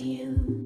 to you.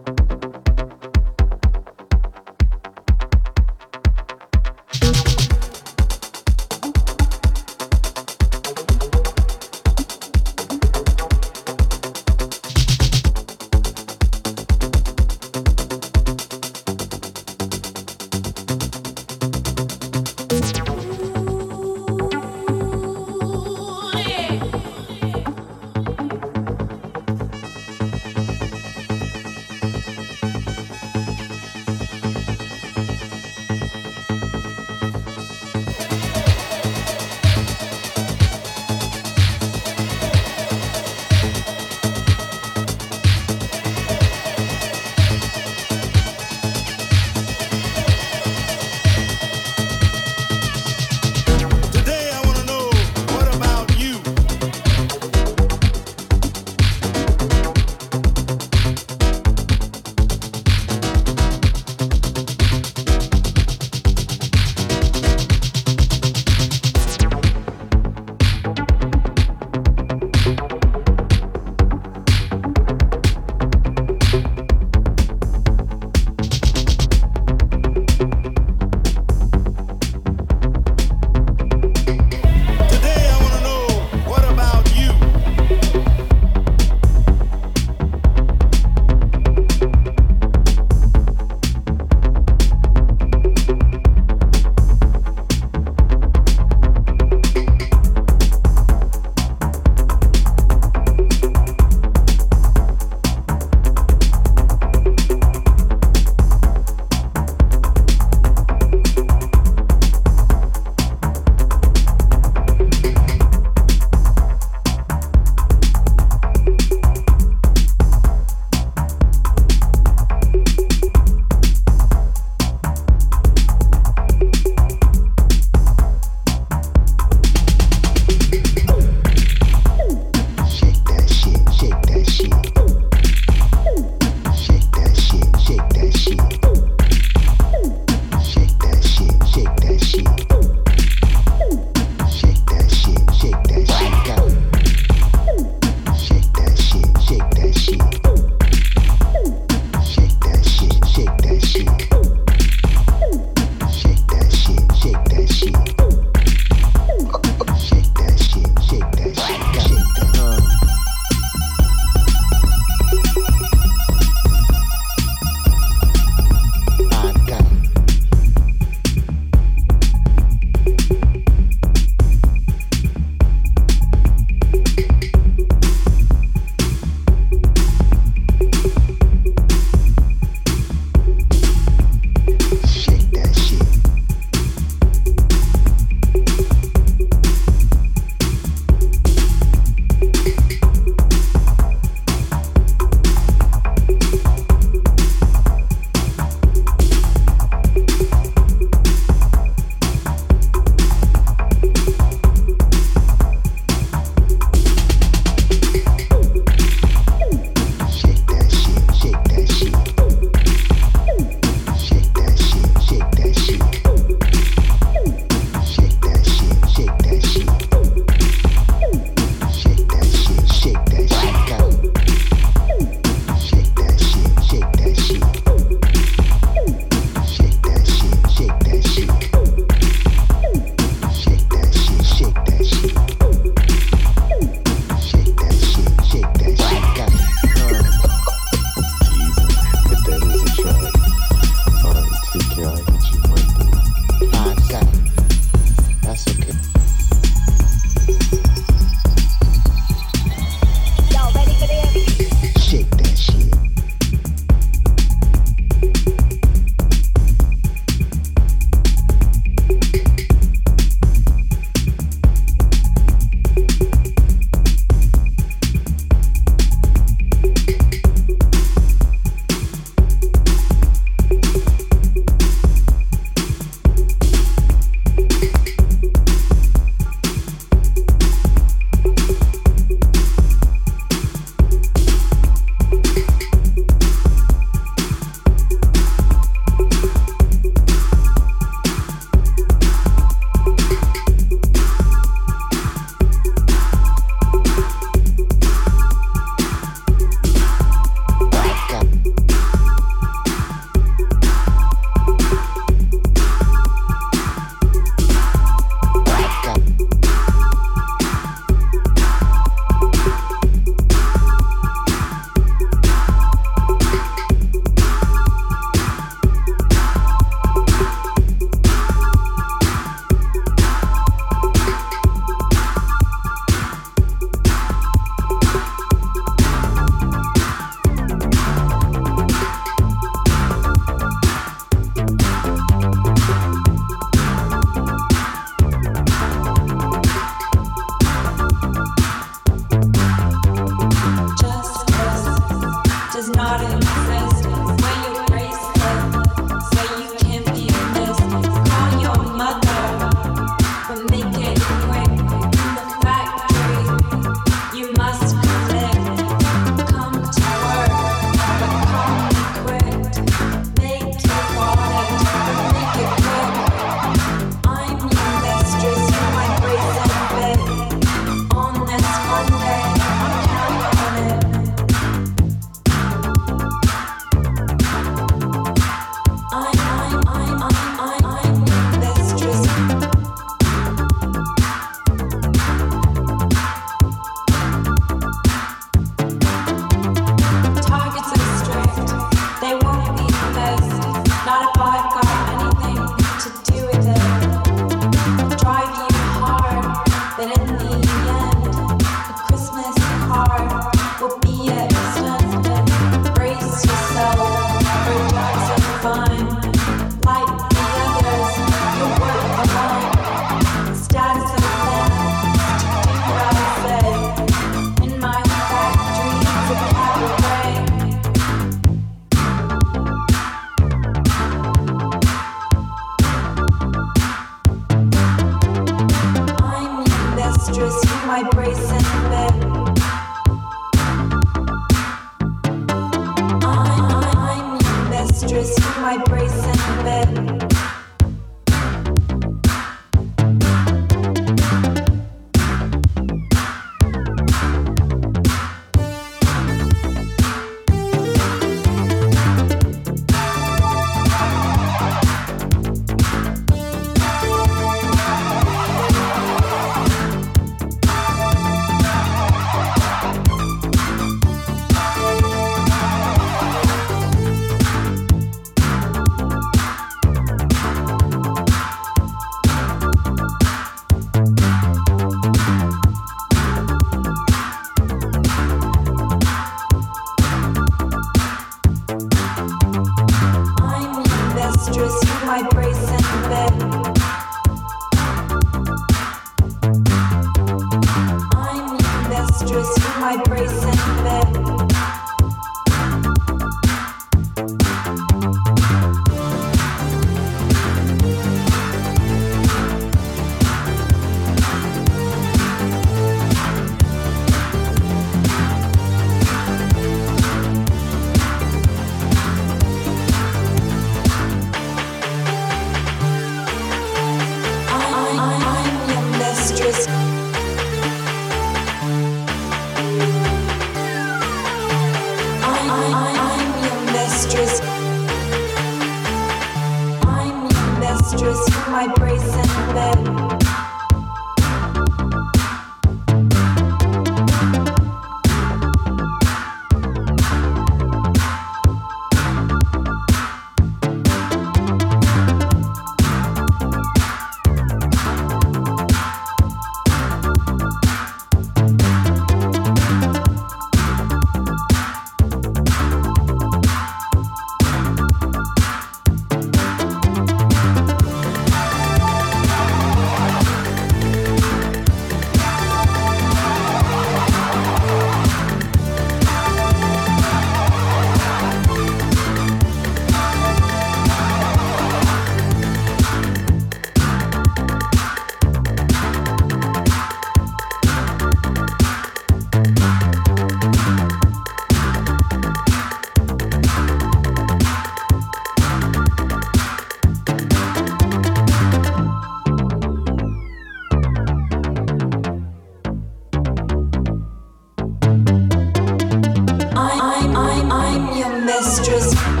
mistress.